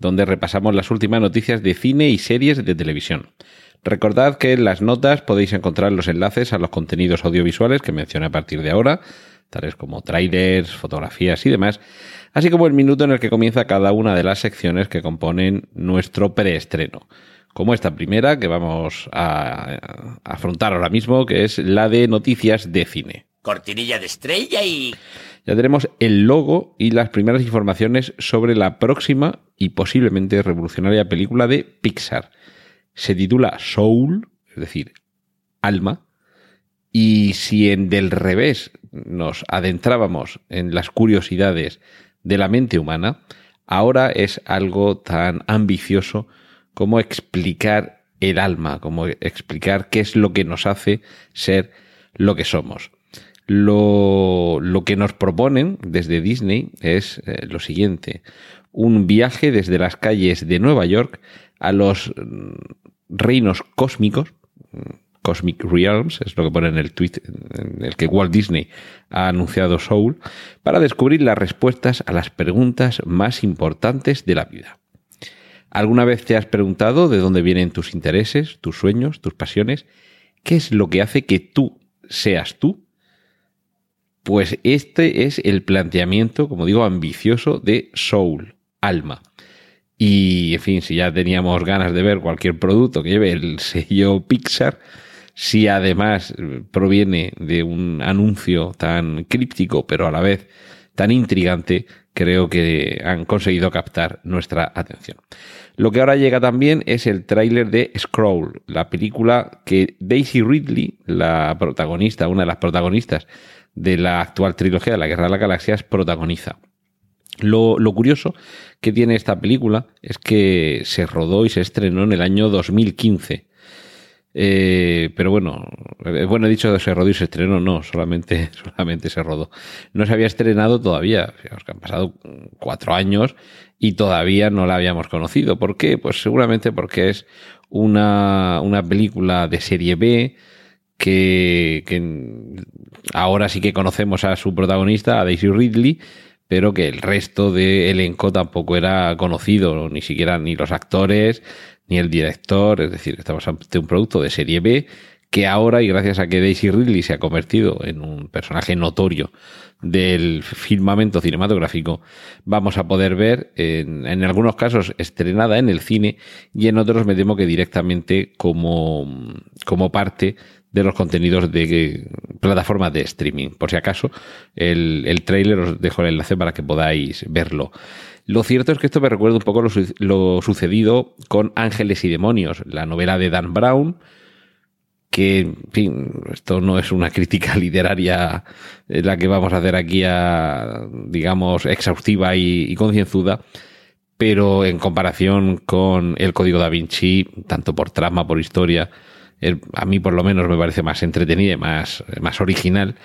donde repasamos las últimas noticias de cine y series de televisión. Recordad que en las notas podéis encontrar los enlaces a los contenidos audiovisuales que mencioné a partir de ahora, tales como trailers, fotografías y demás, así como el minuto en el que comienza cada una de las secciones que componen nuestro preestreno. Como esta primera que vamos a afrontar ahora mismo, que es la de noticias de cine. Cortinilla de estrella y... Ya tenemos el logo y las primeras informaciones sobre la próxima y posiblemente revolucionaria película de Pixar. Se titula Soul, es decir, alma, y si en del revés nos adentrábamos en las curiosidades de la mente humana, ahora es algo tan ambicioso como explicar el alma, como explicar qué es lo que nos hace ser lo que somos. Lo, que nos proponen desde Disney es eh, lo siguiente, un viaje desde las calles de Nueva York a los mm, reinos cósmicos, mm, Cosmic Realms, es lo que pone en el tweet en el que Walt Disney ha anunciado Soul, para descubrir las respuestas a las preguntas más importantes de la vida. ¿Alguna vez te has preguntado de dónde vienen tus intereses, tus sueños, tus pasiones? ¿Qué es lo que hace que tú seas tú? Pues este es el planteamiento, como digo, ambicioso de Soul, alma. Y, en fin, si ya teníamos ganas de ver cualquier producto que lleve el sello Pixar, si además proviene de un anuncio tan críptico, pero a la vez tan intrigante, creo que han conseguido captar nuestra atención. Lo que ahora llega también es el tráiler de Scroll, la película que Daisy Ridley, la protagonista, una de las protagonistas de la actual trilogía de la Guerra de las Galaxias, protagoniza. Lo, lo, curioso que tiene esta película es que se rodó y se estrenó en el año 2015. Eh, pero bueno, eh, bueno, he dicho se rodó y se estrenó, no, solamente, solamente se rodó. No se había estrenado todavía, Fijaos que han pasado cuatro años y todavía no la habíamos conocido. ¿Por qué? Pues seguramente porque es una, una película de serie B, que, que, ahora sí que conocemos a su protagonista, a Daisy Ridley, pero que el resto del elenco tampoco era conocido, ni siquiera ni los actores, ni el director, es decir, estamos ante un producto de serie B que ahora, y gracias a que Daisy Ridley se ha convertido en un personaje notorio del firmamento cinematográfico, vamos a poder ver en, en, algunos casos estrenada en el cine y en otros me temo que directamente como, como parte de los contenidos de plataformas de streaming. Por si acaso, el, el trailer os dejo el enlace para que podáis verlo. Lo cierto es que esto me recuerda un poco lo, lo sucedido con Ángeles y Demonios, la novela de Dan Brown, que, en fin, esto no es una crítica literaria la que vamos a hacer aquí a, digamos, exhaustiva y, y concienzuda, pero en comparación con el Código da Vinci, tanto por trama, por historia, a mí por lo menos me parece más entretenida y más, más original,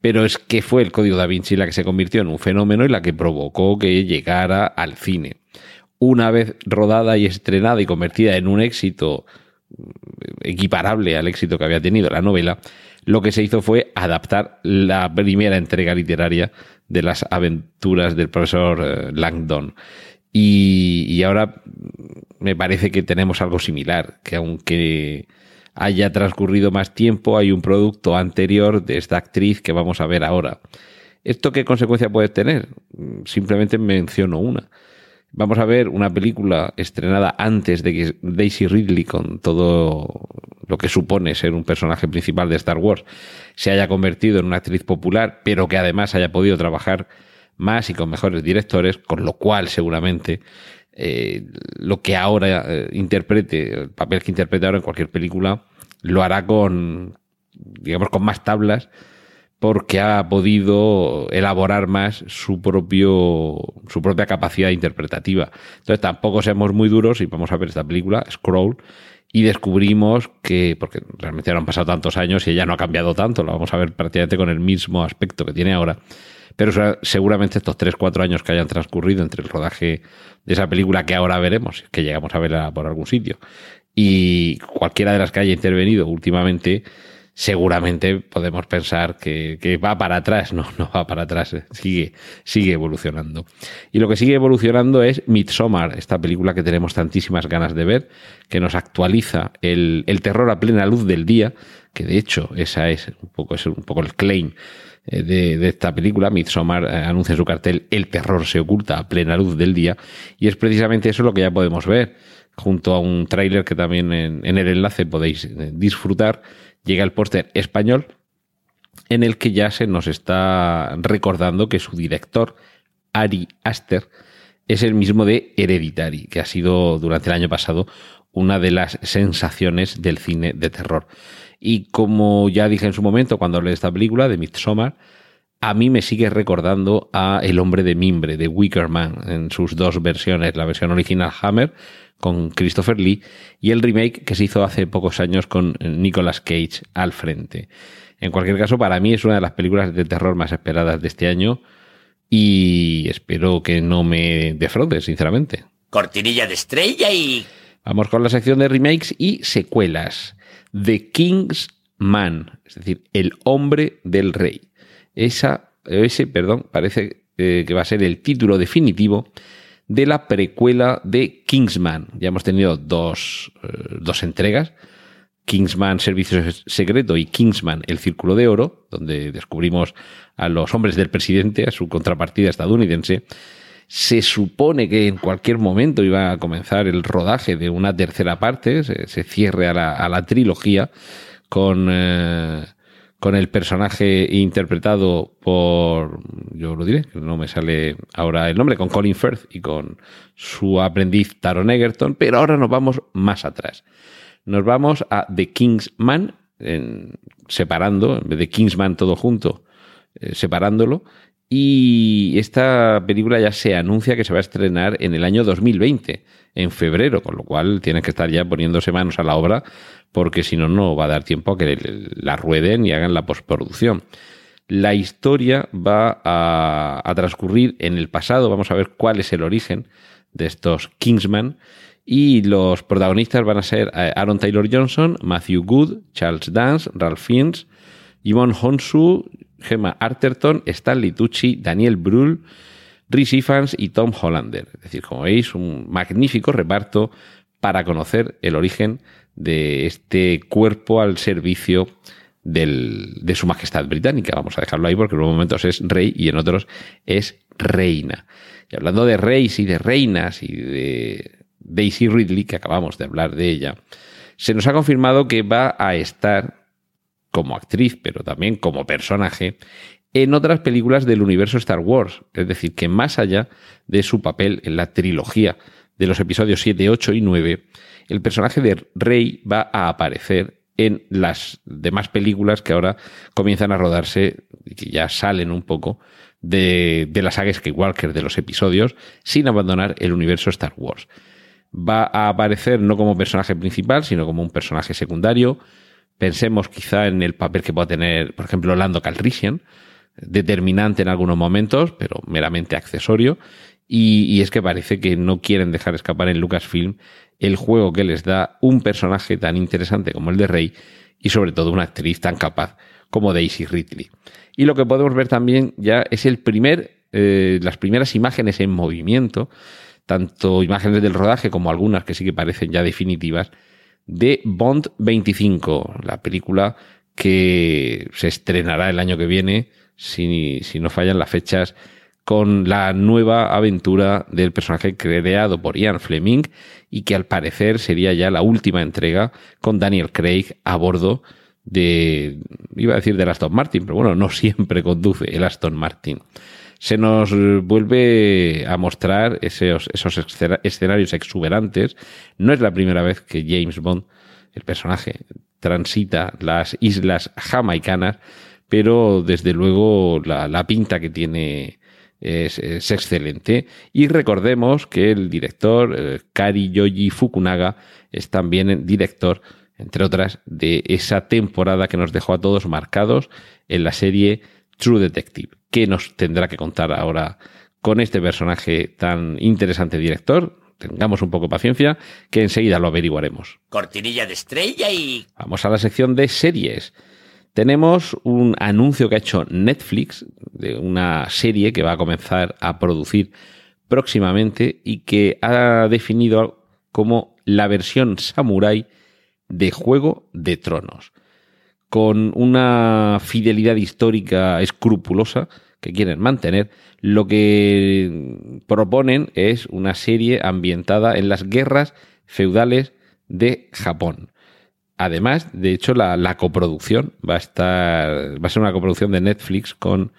pero es que fue el Código da Vinci la que se convirtió en un fenómeno y la que provocó que llegara al cine. Una vez rodada y estrenada y convertida en un éxito equiparable al éxito que había tenido la novela, lo que se hizo fue adaptar la primera entrega literaria de las aventuras del profesor eh, Langdon. Y, y ahora me parece que tenemos algo similar, que aunque haya transcurrido más tiempo, hay un producto anterior de esta actriz que vamos a ver ahora. ¿Esto qué consecuencia puede tener? Simplemente menciono una. Vamos a ver una película estrenada antes de que Daisy Ridley, con todo lo que supone ser un personaje principal de Star Wars, se haya convertido en una actriz popular, pero que además haya podido trabajar más y con mejores directores, con lo cual seguramente eh, lo que ahora eh, interprete, el papel que interprete ahora en cualquier película, lo hará con, digamos, con más tablas, porque ha podido elaborar más su propio, su propia capacidad interpretativa. Entonces tampoco seamos muy duros y vamos a ver esta película, Scroll, y descubrimos que, porque realmente no han pasado tantos años y ella no ha cambiado tanto, lo vamos a ver prácticamente con el mismo aspecto que tiene ahora, pero seguramente estos 3-4 años que hayan transcurrido entre el rodaje de esa película que ahora veremos, que llegamos a verla por algún sitio, y cualquiera de las que haya intervenido últimamente, seguramente podemos pensar que, va para atrás. No, no va para atrás, eh, sigue, sigue evolucionando. Y lo que sigue evolucionando es Midsommar, esta película que tenemos tantísimas ganas de ver, que nos actualiza el, terror a plena luz del día, que de hecho esa es un poco, es un poco el claim eh, de, esta película. Midsommar eh, anuncia en su cartel El terror se oculta a plena luz del día, y es precisamente eso lo que ya podemos ver junto a un tráiler que también en, en, el enlace podéis disfrutar llega el póster español en el que ya se nos está recordando que su director, Ari Aster, es el mismo de Hereditary, que ha sido durante el año pasado una de las sensaciones del cine de terror. Y como ya dije en su momento cuando hablé de esta película, de Midsommar, a mí me sigue recordando a El hombre de mimbre, de Wicker Man, en sus dos versiones, la versión original Hammer con Christopher Lee y el remake que se hizo hace pocos años con Nicolas Cage al frente. En cualquier caso, para mí es una de las películas de terror más esperadas de este año y espero que no me defraude, sinceramente. Cortinilla de estrella y... Vamos con la sección de remakes y secuelas. The King's Man, es decir, el hombre del rey. Esa, ese, perdón, parece eh, que va a ser el título definitivo de la precuela de Kingsman. Ya hemos tenido dos, eh, dos entregas. Kingsman Servicio Secreto y Kingsman El Círculo de Oro, donde descubrimos a los hombres del presidente, a su contrapartida estadounidense. Se supone que en cualquier momento iba a comenzar el rodaje de una tercera parte, se, cierre a la, trilogía con eh, con el personaje interpretado por, yo lo diré, no me sale ahora el nombre, con Colin Firth y con su aprendiz Taron Egerton, pero ahora nos vamos más atrás. Nos vamos a The Kingsman, separando, en vez de Kingsman todo junto, eh, separándolo, y esta película ya se anuncia que se va a estrenar en el año 2020, en febrero, con lo cual tienen que estar ya poniéndose manos a la obra porque si no, no va a dar tiempo a que la rueden y hagan la postproducción. La historia va a, transcurrir en el pasado, vamos a ver cuál es el origen de estos Kingsman. Y los protagonistas van a ser eh, Aaron Taylor Johnson, Matthew Good, Charles Dance, Ralph Fiennes, Yvonne Honsu, Gemma Arterton, Stanley Tucci, Daniel Brühl, Rhys Ifans y Tom Hollander. Es decir, como veis, un magnífico reparto para conocer el origen de este cuerpo al servicio de su majestad británica. Vamos a dejarlo ahí porque en unos momentos es rey y en otros es reina. Y hablando de reyes y de reinas y de Daisy Ridley, que acabamos de hablar de ella, se nos ha confirmado que va a estar como actriz, pero también como personaje, en otras películas del universo Star Wars. Es decir, que más allá de su papel en la trilogía de los episodios 7, 8 y 9, el personaje de Rey va a aparecer en las demás películas que ahora comienzan a rodarse y que ya salen un poco de, de la saga Skywalker de los episodios sin abandonar el universo Star Wars. Va a aparecer no como personaje principal, sino como un personaje secundario. Pensemos quizá en el papel que pueda tener, por ejemplo, Lando Calrissian, determinante en algunos momentos, pero meramente accesorio. Y, es que parece que no quieren dejar escapar en Lucasfilm el juego que les da un personaje tan interesante como el de Rey y sobre todo una actriz tan capaz como Daisy Ridley. Y lo que podemos ver también ya es el primer, eh, las primeras imágenes en movimiento, tanto imágenes del rodaje como algunas que sí que parecen ya definitivas, de Bond 25, la película que se estrenará el año que viene, si, si no fallan las fechas con la nueva aventura del personaje creado por Ian Fleming y que al parecer sería ya la última entrega con Daniel Craig a bordo de, iba a decir del Aston Martin, pero bueno, no siempre conduce el Aston Martin. Se nos vuelve a mostrar esos, esos escenarios exuberantes. No es la primera vez que James Bond, el personaje, transita las islas jamaicanas, pero desde luego la, pinta que tiene es, excelente. Y recordemos que el director, eh, Kari Yoji Fukunaga, es también director, entre otras, de esa temporada que nos dejó a todos marcados en la serie True Detective. ¿Qué nos tendrá que contar ahora con este personaje tan interesante director? Tengamos un poco de paciencia, que enseguida lo averiguaremos. Cortinilla de estrella y... Vamos a la sección de series. Tenemos un anuncio que ha hecho Netflix de una serie que va a comenzar a producir próximamente y que ha definido como la versión samurai de Juego de Tronos, con una fidelidad histórica escrupulosa que quieren mantener, lo que proponen es una serie ambientada en las guerras feudales de Japón. Además, de hecho, la, coproducción va a estar. Va a ser una coproducción de Netflix con.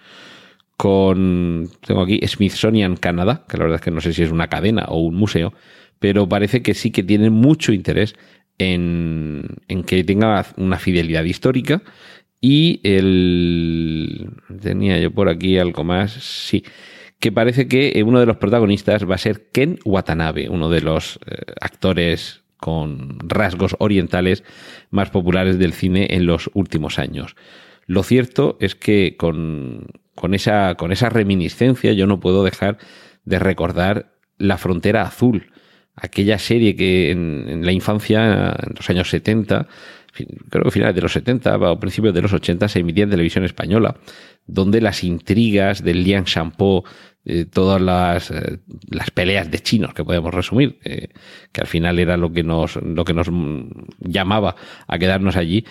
Con. Tengo aquí Smithsonian Canadá, que la verdad es que no sé si es una cadena o un museo, pero parece que sí que tienen mucho interés en, que tenga una fidelidad histórica. Y el. Tenía yo por aquí algo más. Sí. Que parece que uno de los protagonistas va a ser Ken Watanabe, uno de los eh, actores con rasgos orientales más populares del cine en los últimos años. Lo cierto es que con, con, esa, con esa reminiscencia yo no puedo dejar de recordar La Frontera Azul, aquella serie que en, en la infancia, en los años 70, creo que finales de los 70 o principios de los 80 se emitía en televisión española, donde las intrigas del Liang Shampoo, eh, todas las, eh, las, peleas de chinos que podemos resumir, eh, que al final era lo que nos, lo que nos llamaba a quedarnos allí,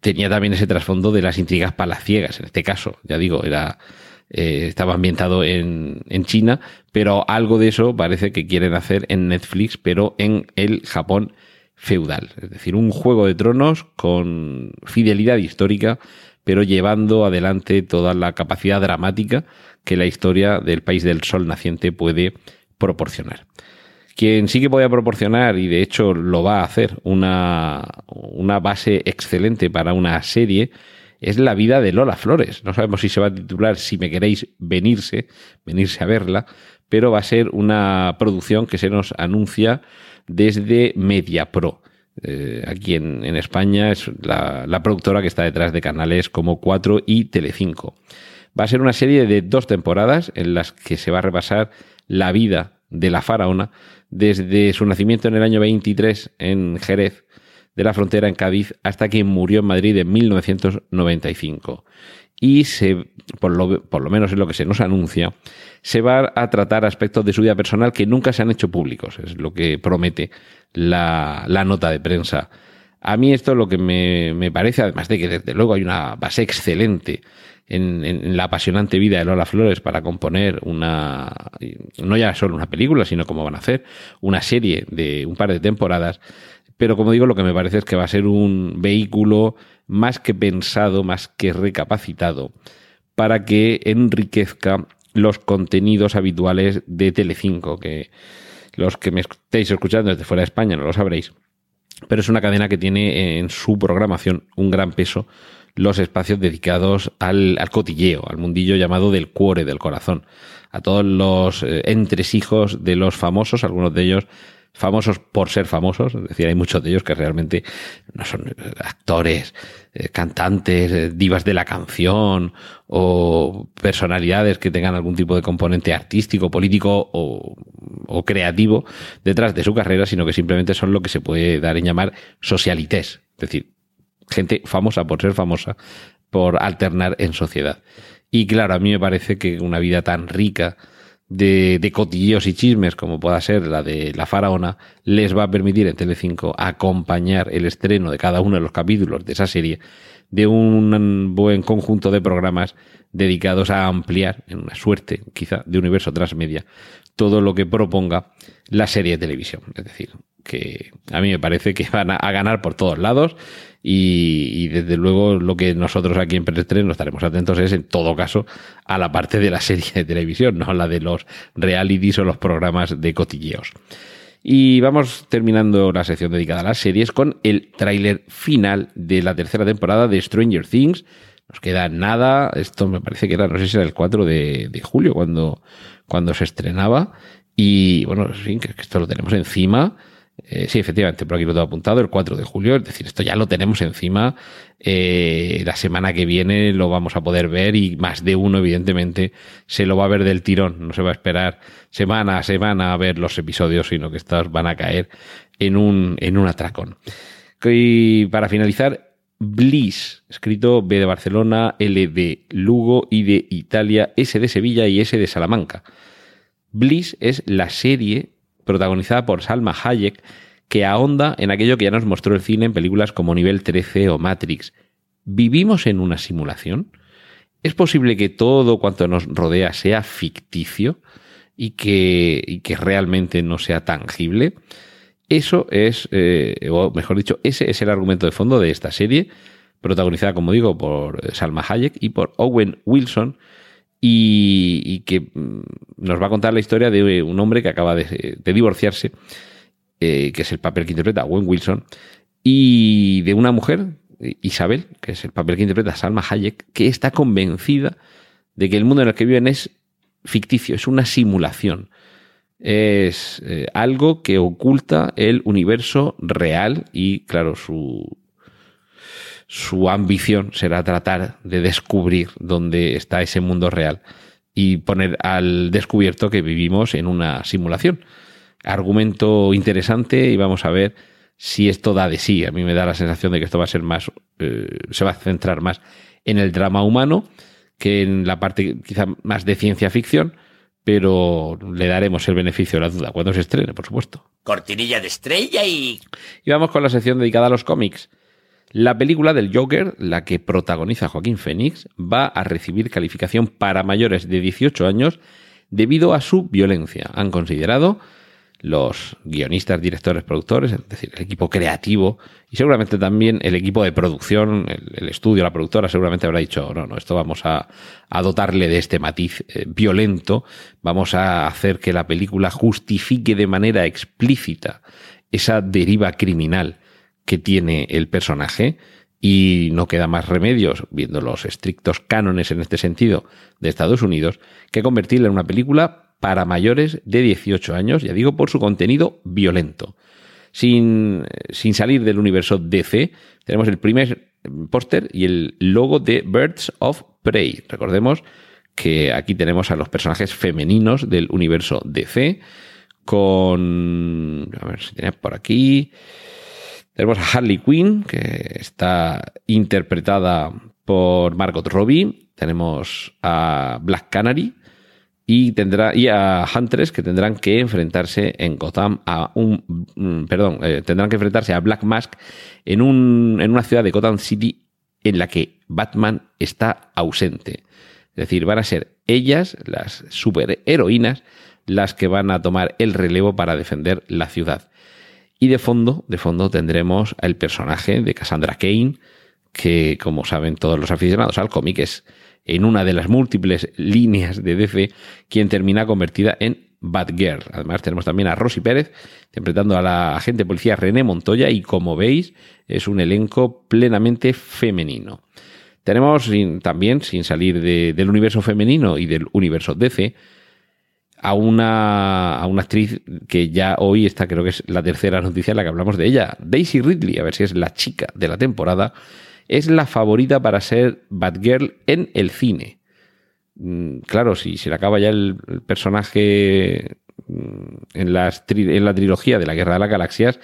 tenía también ese trasfondo de las intrigas palaciegas, en este caso, ya digo, era estaba ambientado en, en China, pero algo de eso parece que quieren hacer en Netflix, pero en el Japón feudal. Es decir, un juego de tronos con fidelidad histórica, pero llevando adelante toda la capacidad dramática que la historia del país del sol naciente puede proporcionar. Quien sí que puede proporcionar, y de hecho lo va a hacer, una, una base excelente para una serie, es la vida de Lola Flores. No sabemos si se va a titular Si me queréis venirse, venirse a verla, pero va a ser una producción que se nos anuncia desde MediaPro. Eh, aquí en, en, España es la, la, productora que está detrás de canales como 4 y Telecinco. Va a ser una serie de dos temporadas en las que se va a repasar la vida de la faraona desde su nacimiento en el año 23 en Jerez de la frontera en Cádiz hasta que murió en Madrid en 1995. Y se, por lo, por lo menos es lo que se nos anuncia, se va a tratar aspectos de su vida personal que nunca se han hecho públicos, es lo que promete la, la nota de prensa. A mí esto es lo que me, me, parece, además de que desde luego hay una base excelente en, en, la apasionante vida de Lola Flores para componer una, no ya solo una película, sino como van a hacer, una serie de un par de temporadas. Pero como digo, lo que me parece es que va a ser un vehículo más que pensado, más que recapacitado, para que enriquezca los contenidos habituales de Telecinco, que los que me estéis escuchando desde fuera de España no lo sabréis, pero es una cadena que tiene en su programación un gran peso los espacios dedicados al, al cotilleo, al mundillo llamado del cuore, del corazón, a todos los eh, entresijos de los famosos, algunos de ellos famosos por ser famosos, es decir, hay muchos de ellos que realmente no son eh, actores, eh, cantantes, eh, divas de la canción o personalidades que tengan algún tipo de componente artístico, político o, o, creativo detrás de su carrera, sino que simplemente son lo que se puede dar en llamar socialites, es decir, gente famosa por ser famosa, por alternar en sociedad. Y claro, a mí me parece que una vida tan rica, de, de cotilleos y chismes como pueda ser la de La Faraona, les va a permitir en Telecinco acompañar el estreno de cada uno de los capítulos de esa serie de un buen conjunto de programas dedicados a ampliar, en una suerte quizá de universo transmedia, todo lo que proponga la serie de televisión. Es decir, que a mí me parece que van a, ganar por todos lados y, desde luego lo que nosotros aquí en Preestreno estaremos atentos es en todo caso a la parte de la serie de televisión, no a la de los realities o los programas de cotilleos. Y vamos terminando la sección dedicada a las series con el tráiler final de la tercera temporada de Stranger Things, Nos queda nada, esto me parece que era, no sé si era el 4 de, de julio cuando, cuando se estrenaba. Y bueno, sí, que esto lo tenemos encima. Eh, sí, efectivamente, por aquí lo tengo apuntado, el 4 de julio, es decir, esto ya lo tenemos encima. Eh, la semana que viene lo vamos a poder ver y más de uno, evidentemente, se lo va a ver del tirón. No se va a esperar semana a semana a ver los episodios, sino que estos van a caer en un, en un atracón. Y para finalizar, Bliss, escrito B de Barcelona, L de Lugo, I de Italia, S de Sevilla y S de Salamanca. Bliss es la serie protagonizada por Salma Hayek que ahonda en aquello que ya nos mostró el cine en películas como Nivel 13 o Matrix. ¿Vivimos en una simulación? ¿Es posible que todo cuanto nos rodea sea ficticio y que, y que realmente no sea tangible? Eso es, eh, o mejor dicho, ese es el argumento de fondo de esta serie, protagonizada, como digo, por Salma Hayek y por Owen Wilson, y, que mm, nos va a contar la historia de un hombre que acaba de, divorciarse, eh, que es el papel que interpreta Owen Wilson, y de una mujer, Isabel, que es el papel que interpreta Salma Hayek, que está convencida de que el mundo en el que viven es ficticio, es una simulación. Es eh, algo que oculta el universo real y, claro, su, su ambición será tratar de descubrir dónde está ese mundo real y poner al descubierto que vivimos en una simulación. Argumento interesante y vamos a ver si esto da de sí. A mí me da la sensación de que esto va a ser más, eh, se va a centrar más en el drama humano que en la parte quizá más de ciencia ficción, pero le daremos el beneficio de la duda cuando se estrene, por supuesto. Cortinilla de estrella y... Y vamos con la sección dedicada a los cómics. La película del Joker, la que protagoniza Joaquín Phoenix, va a recibir calificación para mayores de 18 años debido a su violencia. Han considerado los guionistas, directores, productores, es decir, el equipo creativo y seguramente también el equipo de producción, el, estudio, la productora, seguramente habrá dicho, no, no, esto vamos a, dotarle de este matiz eh, violento, vamos a hacer que la película justifique de manera explícita esa deriva criminal que tiene el personaje y no queda más remedios, viendo los estrictos cánones en este sentido de Estados Unidos, que convertirla en una película para mayores de 18 años, ya digo, por su contenido violento. Sin, sin salir del universo DC, tenemos el primer póster y el logo de Birds of Prey. Recordemos que aquí tenemos a los personajes femeninos del universo DC con... A ver si tenía por aquí... Tenemos a Harley Quinn, que está interpretada por Margot Robbie. Tenemos a Black Canary y tendrá y a Huntress que tendrán que enfrentarse en Gotham a un mm, perdón eh, tendrán que enfrentarse a Black Mask en un en una ciudad de Gotham City en la que Batman está ausente es decir van a ser ellas las superheroínas las que van a tomar el relevo para defender la ciudad y de fondo, de fondo tendremos el personaje de Cassandra Kane, que como saben todos los aficionados al cómic es en una de las múltiples líneas de DC quien termina convertida en Batgirl. Además tenemos también a Rosy Pérez interpretando a la agente policía René Montoya y como veis es un elenco plenamente femenino. Tenemos también, sin salir del universo femenino y del universo DC, a una, a una actriz que ya hoy está, creo que es la tercera noticia en la que hablamos de ella, Daisy Ridley, a ver si es la chica de la temporada, es la favorita para ser Batgirl en el cine. Mm, claro, si se le acaba ya el, personaje mm, en, las en la trilogía de la Guerra de las Galaxias,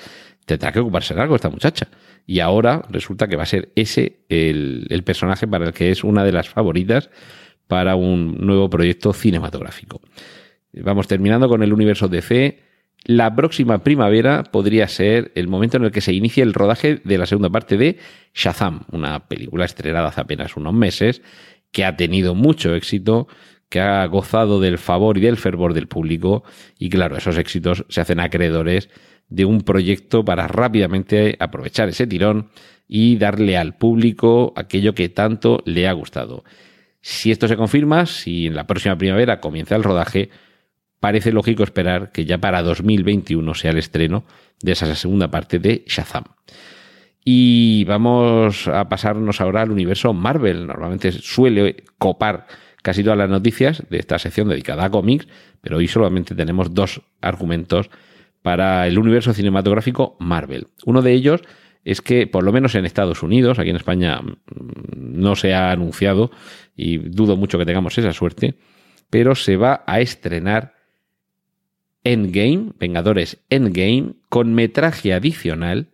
tendrá que ocuparse de algo esta muchacha. Y ahora resulta que va a ser ese el, el personaje para el que es una de las favoritas para un nuevo proyecto cinematográfico. Vamos terminando con el universo DC. La próxima primavera podría ser el momento en el que se inicie el rodaje de la segunda parte de Shazam, una película estrenada hace apenas unos meses, que ha tenido mucho éxito, que ha gozado del favor y del fervor del público, y claro, esos éxitos se hacen acreedores de un proyecto para rápidamente aprovechar ese tirón y darle al público aquello que tanto le ha gustado. Si esto se confirma, si en la próxima primavera comienza el rodaje, parece lógico esperar que ya para 2021 sea el estreno de esa segunda parte de Shazam. Y vamos a pasarnos ahora al universo Marvel. Normalmente suele copar casi todas las noticias de esta sección dedicada a cómics, pero hoy solamente tenemos dos argumentos para el universo cinematográfico Marvel. Uno de ellos es que, por lo menos en Estados Unidos, aquí en España mm, no se ha anunciado y dudo mucho que tengamos esa suerte, pero se va a estrenar Endgame, Vengadores Endgame, con metraje adicional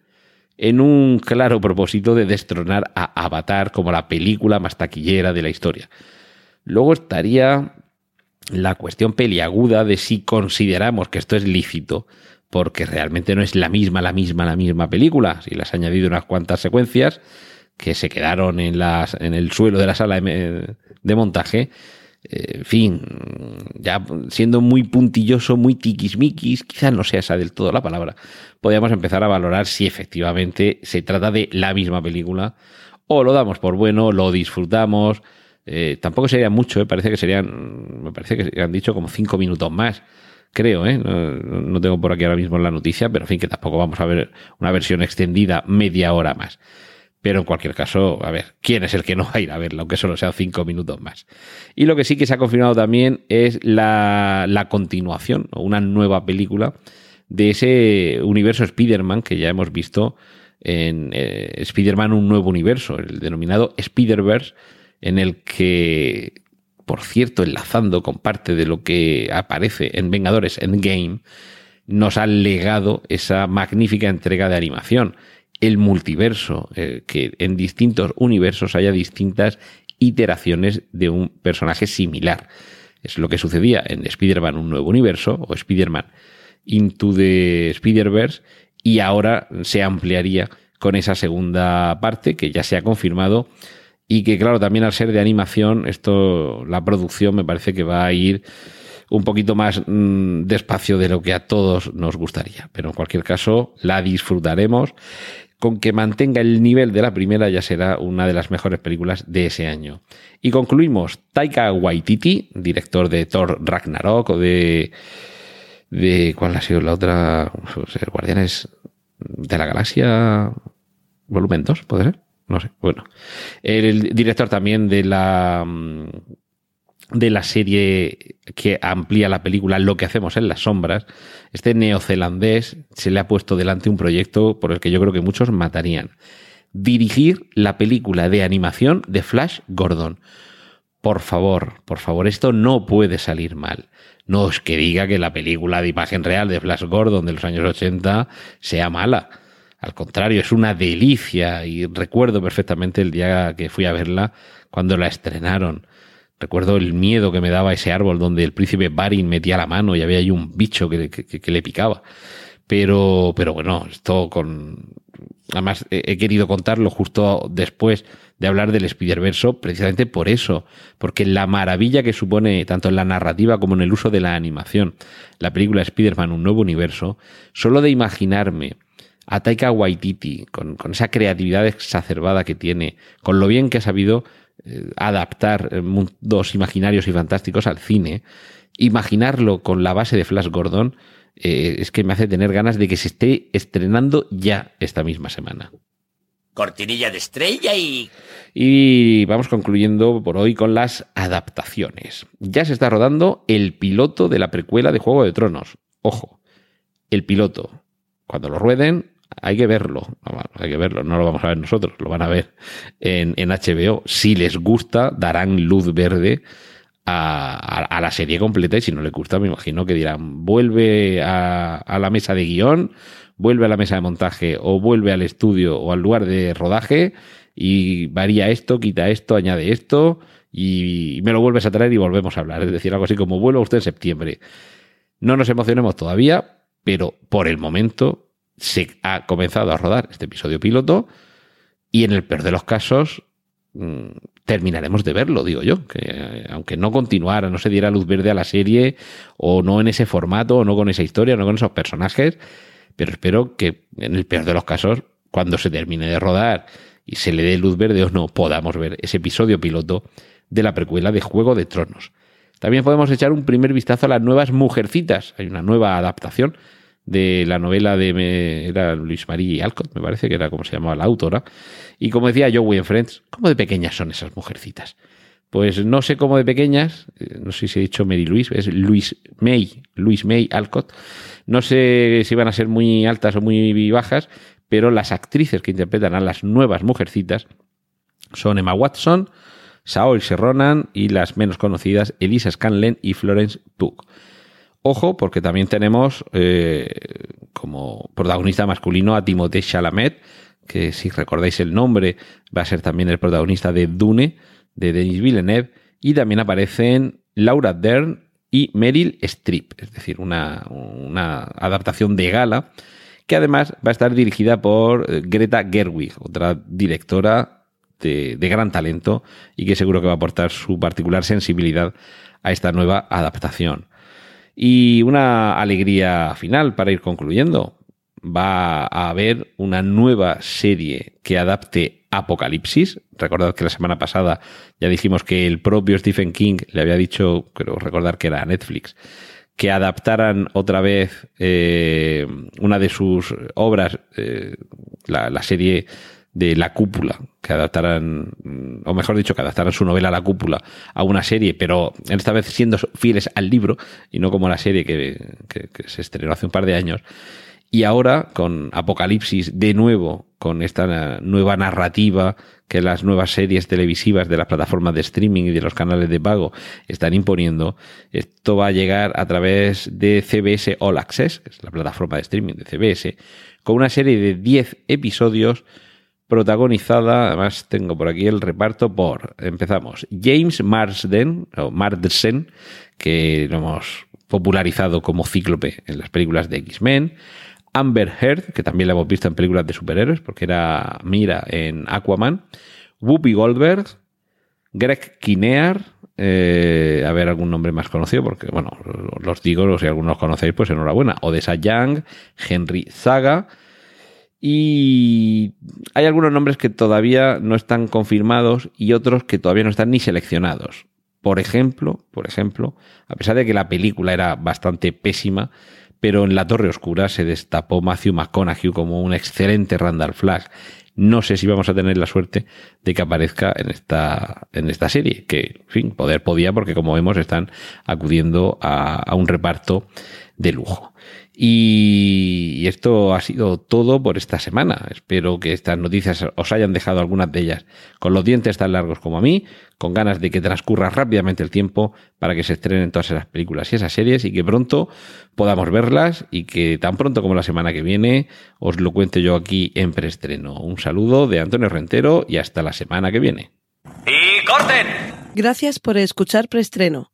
en un claro propósito de destronar a Avatar como la película más taquillera de la historia. Luego estaría la cuestión peliaguda de si consideramos que esto es lícito, porque realmente no es la misma, la misma, la misma película. Si le has añadido unas cuantas secuencias que se quedaron en, las, en el suelo de la sala de montaje, eh, en fin, ya siendo muy puntilloso, muy tiquismiquis, quizás no sea esa del todo la palabra, podríamos empezar a valorar si efectivamente se trata de la misma película o lo damos por bueno, lo disfrutamos. Eh, tampoco sería mucho, eh, parece que serían, me parece que han dicho como cinco minutos más, creo, ¿eh? no, no tengo por aquí ahora mismo la noticia, pero en fin, que tampoco vamos a ver una versión extendida media hora más. Pero en cualquier caso, a ver, ¿quién es el que no va a ir a verla, aunque solo sean cinco minutos más? Y lo que sí que se ha confirmado también es la, la continuación, o una nueva película de ese universo Spider-Man que ya hemos visto en eh, Spider-Man Un Nuevo Universo, el denominado Spider-Verse, en el que, por cierto, enlazando con parte de lo que aparece en Vengadores Endgame, nos ha legado esa magnífica entrega de animación el multiverso, eh, que en distintos universos haya distintas iteraciones de un personaje similar. Es lo que sucedía en Spider-Man Un Nuevo Universo o Spider-Man Into the Spider-Verse y ahora se ampliaría con esa segunda parte que ya se ha confirmado y que claro, también al ser de animación, esto, la producción me parece que va a ir un poquito más mm, despacio de lo que a todos nos gustaría. Pero en cualquier caso, la disfrutaremos con que mantenga el nivel de la primera ya será una de las mejores películas de ese año. Y concluimos, Taika Waititi, director de Thor Ragnarok o de... de ¿Cuál ha sido la otra? Guardianes de la Galaxia volumen 2, ¿puede ser? No sé. Bueno, el director también de la mm, de la serie que amplía la película Lo que hacemos en las sombras, este neozelandés se le ha puesto delante un proyecto por el que yo creo que muchos matarían. Dirigir la película de animación de Flash Gordon. Por favor, por favor, esto no puede salir mal. No es que diga que la película de imagen real de Flash Gordon de los años 80 sea mala. Al contrario, es una delicia y recuerdo perfectamente el día que fui a verla cuando la estrenaron Recuerdo el miedo que me daba ese árbol donde el príncipe Barin metía la mano y había ahí un bicho que, le picaba. Pero, pero bueno, esto con. Además, he, querido contarlo justo después de hablar del Spider-Verse, precisamente por eso, porque la maravilla que supone, tanto en la narrativa como en el uso de la animación, la película Spider-Man, un nuevo universo, solo de imaginarme a Taika Waititi, con, con esa creatividad exacerbada que tiene, con lo bien que ha sabido adaptar eh, mundos imaginarios y fantásticos al cine, imaginarlo con la base de Flash Gordon, eh, es que me hace tener ganas de que se esté estrenando ya esta misma semana. Cortinilla de estrella y... Y vamos concluyendo por hoy con las adaptaciones. Ya se está rodando el piloto de la precuela de Juego de Tronos. Ojo, el piloto. Cuando lo rueden, hay que verlo, hay que verlo, no lo vamos a ver nosotros, lo van a ver en, HBO. Si les gusta, darán luz verde a, la serie completa y si no les gusta, me imagino que dirán, vuelve a, la mesa de guion, vuelve a la mesa de montaje o vuelve al estudio o al lugar de rodaje y varía esto, quita esto, añade esto y me lo vuelves a traer y volvemos a hablar. Es decir, algo así como vuelve usted en septiembre. No nos emocionemos todavía, pero por el momento se ha comenzado a rodar este episodio piloto y en el peor de los casos mm, terminaremos de verlo, digo yo, que eh, aunque no continuara, no se diera luz verde a la serie o no en ese formato o no con esa historia, no con esos personajes, pero espero que en el peor de los casos, cuando se termine de rodar y se le dé luz verde o no, podamos ver ese episodio piloto de la precuela de Juego de Tronos. También podemos echar un primer vistazo a las nuevas Mujercitas. Hay una nueva adaptación de la novela de era Luis Marie Alcott, me parece que era como se llamaba la autora. Y como decía Joey en Friends, ¿cómo de pequeñas son esas mujercitas? Pues no sé cómo de pequeñas, eh, no sé si he dicho Mary Louise, es Luis May, Luis May Alcott. No sé si van a ser muy altas o muy bajas, pero las actrices que interpretan a las nuevas mujercitas son Emma Watson, Saoirse Ronan y las menos conocidas Elisa Scanlon y Florence Pugh. Ojo, porque también tenemos eh, como protagonista masculino a Timothée Chalamet, que si recordáis el nombre va a ser también el protagonista de Dune, de Denis Villeneuve, y también aparecen Laura Dern y Meryl Streep, es decir, una, una adaptación de gala que además va a estar dirigida por eh, Greta Gerwig, otra directora de, de, gran talento y que seguro que va a aportar su particular sensibilidad a esta nueva adaptación. Y una alegría final para ir concluyendo. Va a haber una nueva serie que adapte Apocalipsis. Recordad que la semana pasada ya dijimos que el propio Stephen King le había dicho, creo recordar que era Netflix, que adaptaran otra vez eh, una de sus obras, eh, la, la, serie de La Cúpula, que adaptaran, o mejor dicho, que adaptaran su novela La Cúpula a una serie, pero esta vez siendo fieles al libro y no como la serie que, que, se estrenó hace un par de años. Y ahora, con Apocalipsis, de nuevo, con esta nueva narrativa que las nuevas series televisivas de las plataformas de streaming y de los canales de pago están imponiendo, esto va a llegar a través de CBS All Access, que es la plataforma de streaming de CBS, con una serie de 10 episodios protagonizada, además tengo por aquí el reparto por, empezamos, James Marsden, o Marsden, que lo hemos popularizado como cíclope en las películas de X-Men, Amber Heard, que también la hemos visto en películas de superhéroes, porque era Mira en Aquaman, Whoopi Goldberg, Greg Kinear, eh, a ver algún nombre más conocido, porque bueno, los digo, si algunos conocéis, pues enhorabuena, Odessa Young, Henry Zaga, y hay algunos nombres que todavía no están confirmados y otros que todavía no están ni seleccionados. Por ejemplo, por ejemplo, a pesar de que la película era bastante pésima, pero en La Torre Oscura se destapó Matthew McConaughey como un excelente Randall Flash. No sé si vamos a tener la suerte de que aparezca en esta, en esta serie, que, en fin, poder podía, porque como vemos están acudiendo a, a un reparto de lujo. Y esto ha sido todo por esta semana. Espero que estas noticias os hayan dejado algunas de ellas con los dientes tan largos como a mí, con ganas de que transcurra rápidamente el tiempo para que se estrenen todas esas películas y esas series y que pronto podamos verlas y que tan pronto como la semana que viene os lo cuente yo aquí en preestreno. Un saludo de Antonio Rentero y hasta la semana que viene. ¡Y corten! Gracias por escuchar preestreno